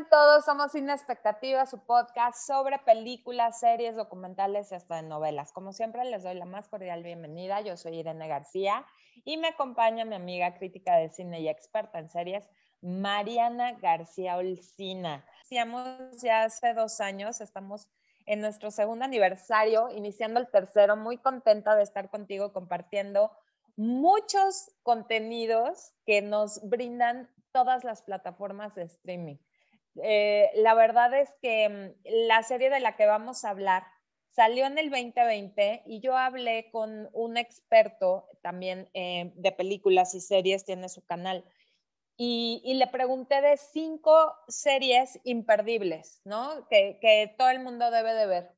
están todos? Somos Sin Expectativa, su podcast sobre películas, series, documentales y hasta de novelas. Como siempre, les doy la más cordial bienvenida. Yo soy Irene García y me acompaña mi amiga crítica de cine y experta en series, Mariana García Olcina. Iniciamos ya hace dos años, estamos en nuestro segundo aniversario, iniciando el tercero, muy contenta de estar contigo compartiendo muchos contenidos que nos brindan todas las plataformas de streaming. Eh, la verdad es que mm, la serie de la que vamos a hablar salió en el 2020 y yo hablé con un experto también eh, de películas y series, tiene su canal, y, le pregunté de cinco series imperdibles, ¿no? Que, que todo el mundo debe de ver.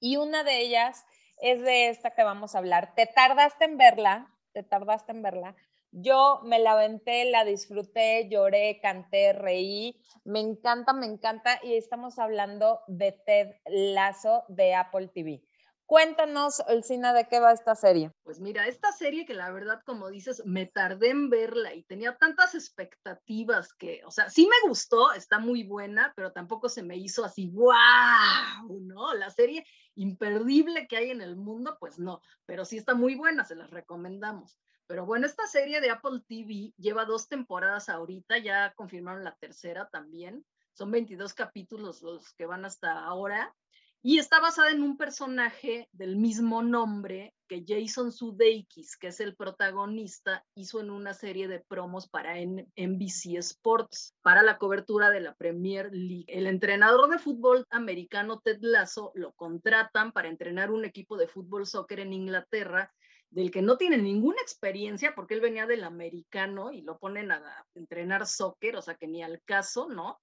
Y una de ellas es de esta que vamos a hablar. Te tardaste en verla, te tardaste en verla, yo me la aventé, la disfruté, lloré, canté, reí. Me encanta, me encanta. Y estamos hablando de Ted Lazo de Apple TV. Cuéntanos, Elcina, de qué va esta serie. Pues mira, esta serie que la verdad, como dices, me tardé en verla y tenía tantas expectativas que, o sea, sí me gustó, está muy buena, pero tampoco se me hizo así, wow, ¿no? La serie imperdible que hay en el mundo, pues no, pero sí está muy buena, se las recomendamos. Pero bueno, esta serie de Apple TV lleva dos temporadas ahorita, ya confirmaron la tercera también. Son 22 capítulos los que van hasta ahora. Y está basada en un personaje del mismo nombre que Jason Sudeikis, que es el protagonista, hizo en una serie de promos para NBC Sports para la cobertura de la Premier League. El entrenador de fútbol americano Ted Lasso lo contratan para entrenar un equipo de fútbol soccer en Inglaterra del que no tiene ninguna experiencia, porque él venía del americano y lo ponen a, entrenar soccer, o sea que ni al caso, ¿no?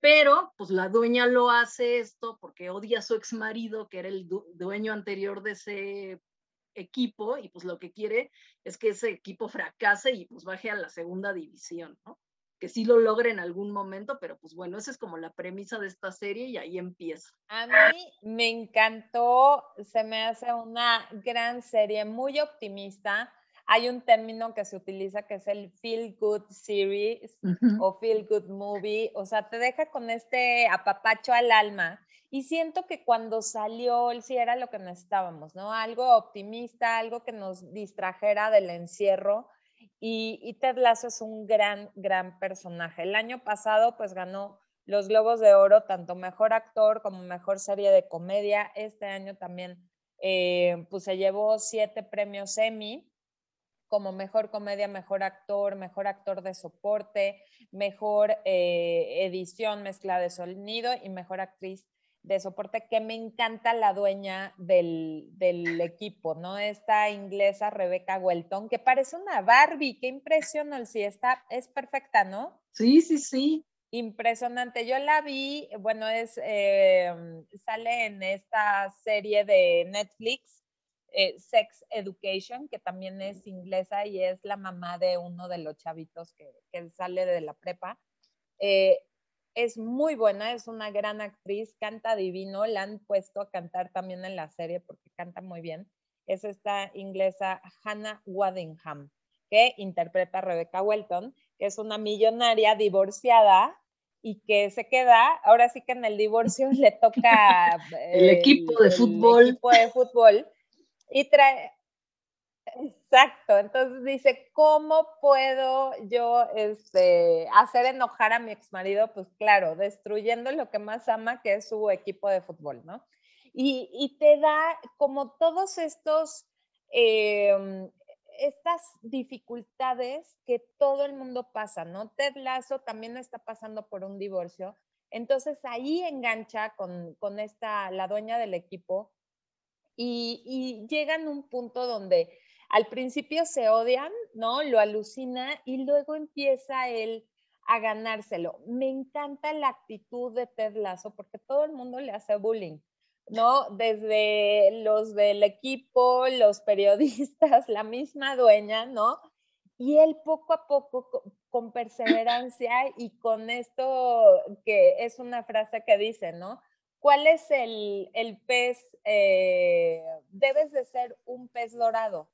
Pero pues la dueña lo hace esto porque odia a su ex marido, que era el dueño anterior de ese equipo, y pues lo que quiere es que ese equipo fracase y pues baje a la segunda división, ¿no? Que sí lo logre en algún momento, pero pues bueno, esa es como la premisa de esta serie y ahí empieza. A mí me encantó, se me hace una gran serie, muy optimista. Hay un término que se utiliza que es el feel good series o feel good movie, o sea, te deja con este apapacho al alma. Y siento que cuando salió, sí era lo que necesitábamos, ¿no? Algo optimista, algo que nos distrajera del encierro y, Ted Lasso es un gran, gran personaje. El año pasado, pues ganó los Globos de Oro, tanto mejor actor como mejor serie de comedia. Este año también, eh, pues se llevó siete premios Emmy como mejor comedia, mejor actor, mejor actor de soporte, mejor eh, edición, mezcla de sonido y mejor actriz de soporte que me encanta la dueña del, del, equipo, ¿no? Esta inglesa Rebecca Welton, que parece una Barbie, qué impresionante, si está, es perfecta, ¿no? Sí, sí, sí. Impresionante. Yo la vi, bueno, es, eh, sale en esta serie de Netflix, eh, Sex Education, que también es inglesa y es la mamá de uno de los chavitos que, que sale de la prepa. Eh, es muy buena, es una gran actriz, canta divino, la han puesto a cantar también en la serie porque canta muy bien. Es esta inglesa Hannah Waddingham, que interpreta a Rebecca Welton, que es una millonaria divorciada y que se queda, ahora sí que en el divorcio le toca el, equipo de fútbol. El equipo de fútbol y trae, Exacto, entonces dice, ¿cómo puedo yo este, hacer enojar a mi ex marido? Pues claro, destruyendo lo que más ama, que es su equipo de fútbol, ¿no? Y, te da como todos estos, em, estas dificultades que todo el mundo pasa, ¿no? Ted Lasso también está pasando por un divorcio, entonces ahí engancha con, con esta, la dueña del equipo, y, y llegan a un punto donde al principio se odian, ¿no? Lo alucina y luego empieza él a ganárselo. Me encanta la actitud de Ted Lasso porque todo el mundo le hace bullying, ¿no? Desde los del equipo, los periodistas, la misma dueña, ¿no? Y él poco a poco, con perseverancia y con esto que es una frase que dice, ¿no? ¿Cuál es el, pez? Eh, debes de ser un pez dorado,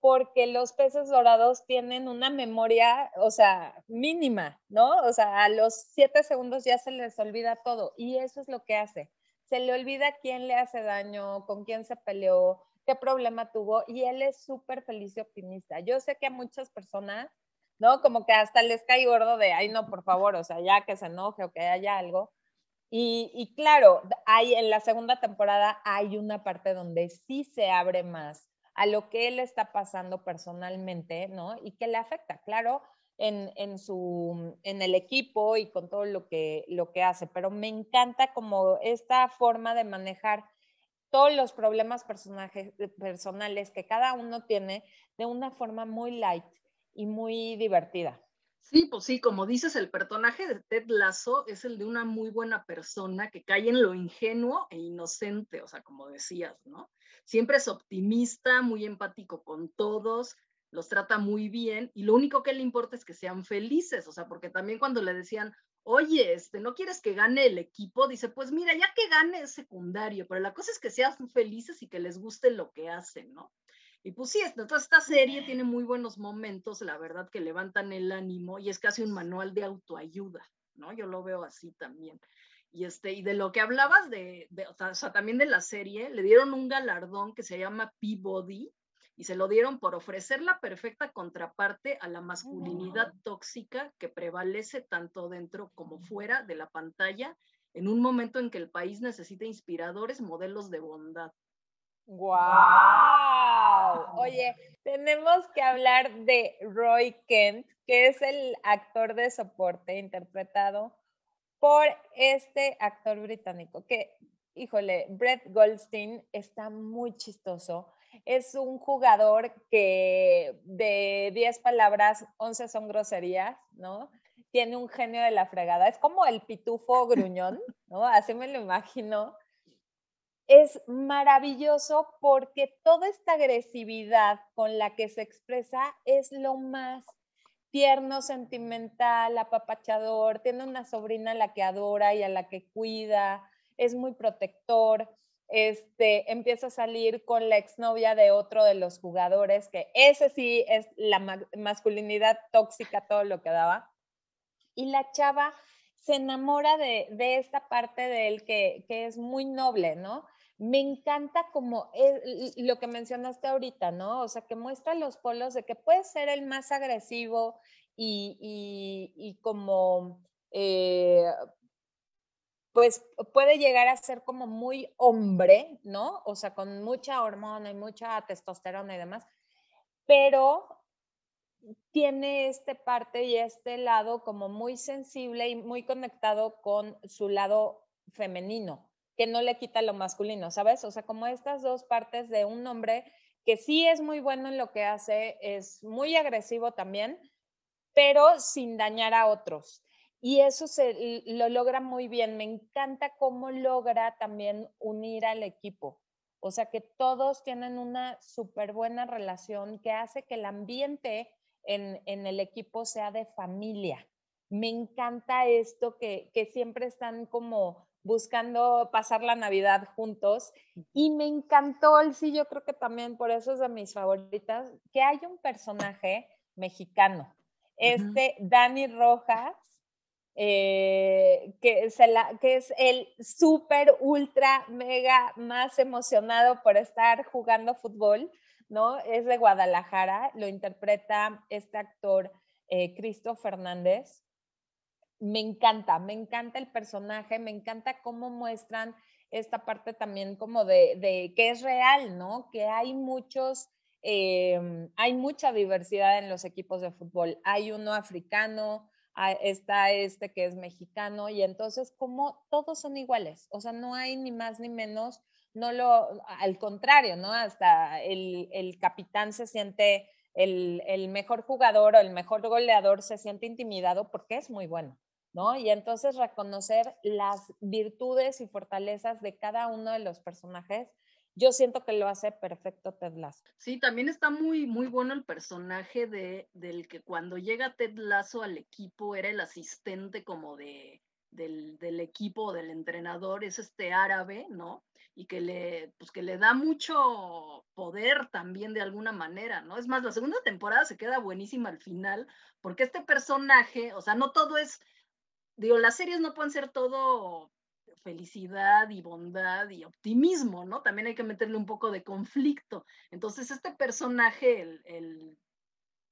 porque los peces dorados tienen una memoria, o sea, mínima, ¿no? O sea, a los siete segundos ya se les olvida todo y eso es lo que hace. Se le olvida quién le hace daño, con quién se peleó, qué problema tuvo y él es súper feliz y optimista. Yo sé que a muchas personas, ¿no? Como que hasta les cae gordo de, ay, no, por favor, o sea, ya que se enoje o que haya algo. Y, y claro, hay, en la segunda temporada hay una parte donde sí se abre más a lo que él está pasando personalmente, ¿no? Y que le afecta, claro, en, en, su, en el equipo y con todo lo que, lo que hace. Pero me encanta como esta forma de manejar todos los problemas personales que cada uno tiene de una forma muy light y muy divertida. Sí, pues sí, como dices, el personaje de Ted Lasso es el de una muy buena persona que cae en lo ingenuo e inocente, o sea, como decías, ¿no? Siempre es optimista, muy empático con todos, los trata muy bien y lo único que le importa es que sean felices, o sea, porque también cuando le decían, oye, este, ¿no quieres que gane el equipo? Dice, pues mira, ya que gane es secundario, pero la cosa es que sean felices y que les guste lo que hacen, ¿no? Y pues sí, esta serie tiene muy buenos momentos, la verdad que levantan el ánimo y es casi un manual de autoayuda, ¿no? Yo lo veo así también. Y, este, y de lo que hablabas de, de o sea, también de la serie, le dieron un galardón que se llama Peabody, y se lo dieron por ofrecer la perfecta contraparte a la masculinidad tóxica que prevalece tanto dentro como fuera de la pantalla en un momento en que el país necesita inspiradores modelos de bondad. ¡Wow! Oye, tenemos que hablar de Roy Kent, que es el actor de soporte interpretado por este actor británico, que, híjole, Brett Goldstein está muy chistoso es un jugador que de 10 palabras, 11 son groserías, ¿no? Tiene un genio de la fregada. Es como el pitufo gruñón, ¿no? Así me lo imagino. Es maravilloso porque toda esta agresividad con la que se expresa es lo más tierno, sentimental, apapachador. Tiene una sobrina a la que adora y a la que cuida. Es muy protector este, empieza a salir con la exnovia de otro de los jugadores, que ese sí es la masculinidad tóxica, todo lo que daba. Y la chava se enamora de, esta parte de él que, es muy noble, ¿no? Me encanta como lo que mencionaste ahorita, ¿no? O sea, que muestra los polos de que puede ser el más agresivo y, como eh, pues puede llegar a ser como muy hombre, ¿no? O sea, con mucha hormona y mucha testosterona y demás, pero tiene este parte y este lado como muy sensible y muy conectado con su lado femenino, que no le quita lo masculino, ¿sabes? O sea, como estas dos partes de un hombre que sí es muy bueno en lo que hace, es muy agresivo también, pero sin dañar a otros. Y eso se lo logra muy bien. Me encanta cómo logra también unir al equipo. O sea, que todos tienen una súper buena relación que hace que el ambiente en, el equipo sea de familia. Me encanta esto que, que siempre están como buscando pasar la Navidad juntos. Y me encantó, sí, yo creo que también por eso es de mis favoritas, que hay un personaje mexicano, este Dani Rojas, eh, que, que es el súper, ultra, mega más emocionado por estar jugando fútbol, ¿no? Es de Guadalajara, lo interpreta este actor eh, Cristo Fernández. Me encanta, me encanta el personaje, me encanta cómo muestran esta parte también como de, que es real, ¿no? Que hay muchos, em, hay mucha diversidad en los equipos de fútbol. Hay uno africano, está este que es mexicano y entonces como todos son iguales, o sea, no hay ni más ni menos, no lo, al contrario, ¿no? Hasta el, capitán se siente, el, el, mejor jugador o el mejor goleador se siente intimidado porque es muy bueno, ¿no? Y entonces reconocer las virtudes y fortalezas de cada uno de los personajes yo siento que lo hace perfecto Ted Lasso. Sí, también está muy, muy bueno el personaje de, del que cuando llega Ted Lasso al equipo era el asistente como de, del, del equipo, del entrenador, es este árabe, ¿no? y que le, pues que le da mucho poder también de alguna manera, ¿no? Es más, la segunda temporada se queda buenísima al final, porque este personaje, o sea, no todo es, digo, las series no pueden ser todo felicidad y bondad y optimismo, ¿no? También hay que meterle un poco de conflicto. Entonces, este personaje, el, el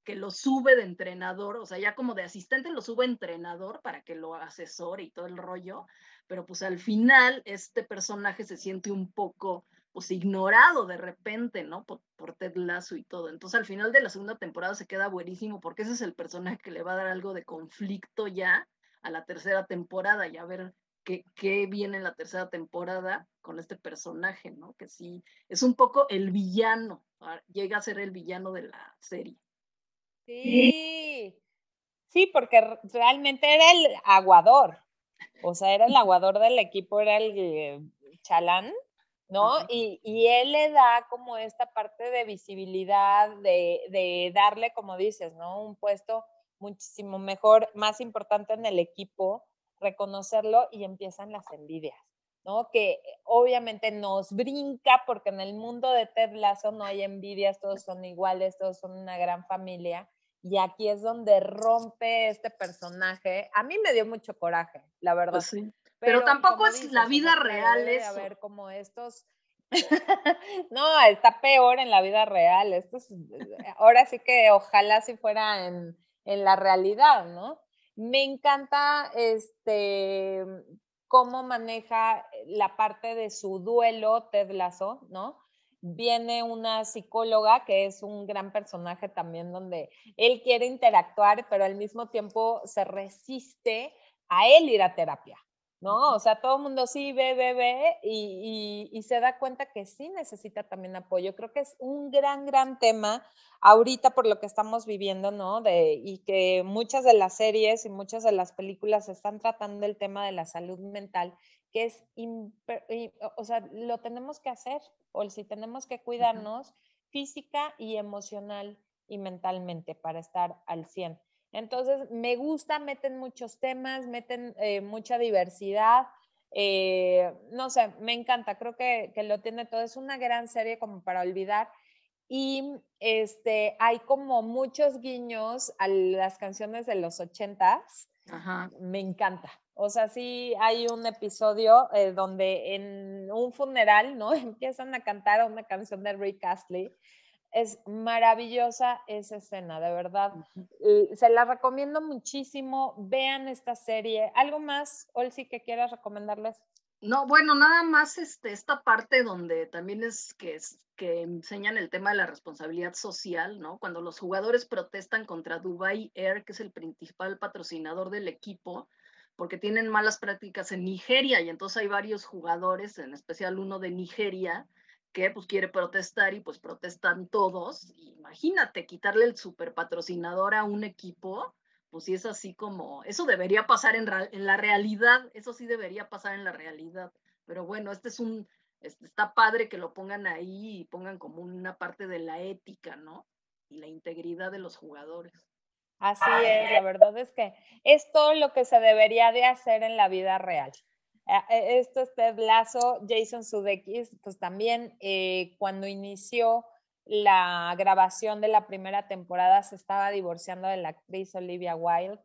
que lo sube de entrenador, o sea, ya como de asistente lo sube entrenador para que lo asesore y todo el rollo, pero pues al final este personaje se siente un poco pues ignorado de repente, ¿no? Por, Ted Lasso y todo. Entonces al final de la segunda temporada se queda buenísimo porque ese es el personaje que le va a dar algo de conflicto ya a la tercera temporada y a ver qué, qué viene en la tercera temporada con este personaje, ¿no? Que sí, es un poco el villano, ah, llega a ser el villano de la serie. Sí, sí, porque realmente era el aguador, o sea, era el aguador del equipo, era el eh, chalán, ¿no? Y, y, él le da como esta parte de visibilidad, de, de, darle, como dices, ¿no? Un puesto muchísimo mejor, más importante en el equipo, reconocerlo y empiezan las envidias, ¿no? Que obviamente nos brinca porque en el mundo de Ted Lasso no hay envidias, todos son iguales, todos son una gran familia y aquí es donde rompe este personaje. A mí me dio mucho coraje, la verdad. Pues sí. Pero, tampoco es la vida real eso. A ver, como estos... no, está peor en la vida real. Esto ahora sí que ojalá si fuera en, en la realidad, ¿no? Me encanta este cómo maneja la parte de su duelo Ted Lasso, ¿no? viene una psicóloga que es un gran personaje también donde él quiere interactuar, pero al mismo tiempo se resiste a él ir a terapia, ¿no? O sea, todo el mundo sí ve, ve, ve y, y, se da cuenta que sí necesita también apoyo. Creo que es un gran, gran tema ahorita por lo que estamos viviendo, ¿no? De, y que muchas de las series y muchas de las películas están tratando el tema de la salud mental que es, o sea, lo tenemos que hacer, o si tenemos que cuidarnos física y emocional y mentalmente para estar al 100. Entonces, me gusta, meten muchos temas, meten eh, mucha diversidad. Eh, no sé, me encanta, creo que, que, lo tiene todo. Es una gran serie como para olvidar. Y este, hay como muchos guiños a las canciones de los ochentas. Me encanta. O sea, sí hay un episodio eh, donde en un funeral, ¿no? Empiezan a cantar una canción de Rick Astley. Es maravillosa esa escena, de verdad. Se la recomiendo muchísimo. Vean esta serie. ¿Algo más, Olsi, que quieras recomendarles? No, bueno, nada más este, esta parte donde también es que, es que enseñan el tema de la responsabilidad social, ¿no? Cuando los jugadores protestan contra Dubai Air, que es el principal patrocinador del equipo, porque tienen malas prácticas en Nigeria y entonces hay varios jugadores, en especial uno de Nigeria, pues quiere protestar y pues protestan todos. Imagínate quitarle el super patrocinador a un equipo, pues sí es así como, eso debería pasar en, en la realidad, eso sí debería pasar en la realidad. Pero bueno, este es un, este, está padre que lo pongan ahí y pongan como una parte de la ética, ¿no? Y la integridad de los jugadores. Así es, la verdad es que es todo lo que se debería de hacer en la vida real. Eh, esto es Ted Lasso, Jason Sudeikis, pues también eh, cuando inició la grabación de la primera temporada se estaba divorciando de la actriz Olivia Wilde.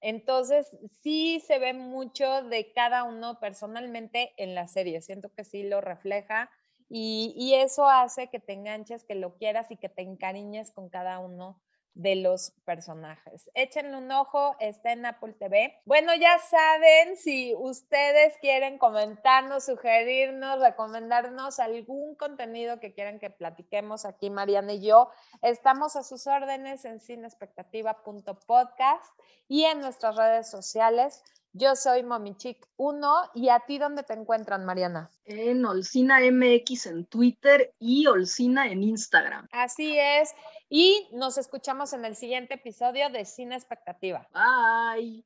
Entonces, sí se ve mucho de cada uno personalmente en la serie. Siento que sí lo refleja y eso hace que te enganches, que lo quieras y que te encariñes con cada uno de los personajes. Échenle un ojo, está en Apple TV. Bueno, ya saben, si ustedes quieren comentarnos, sugerirnos, recomendarnos algún contenido que quieran que platiquemos aquí, Mariana y yo, estamos a sus órdenes en cinespectativa.podcast y en nuestras redes sociales. Yo soy Momichic1 y a ti dónde te encuentran, Mariana? En Olcina MX en Twitter y Olcina en Instagram. Así es. Y nos escuchamos en el siguiente episodio de Cine Expectativa. Bye.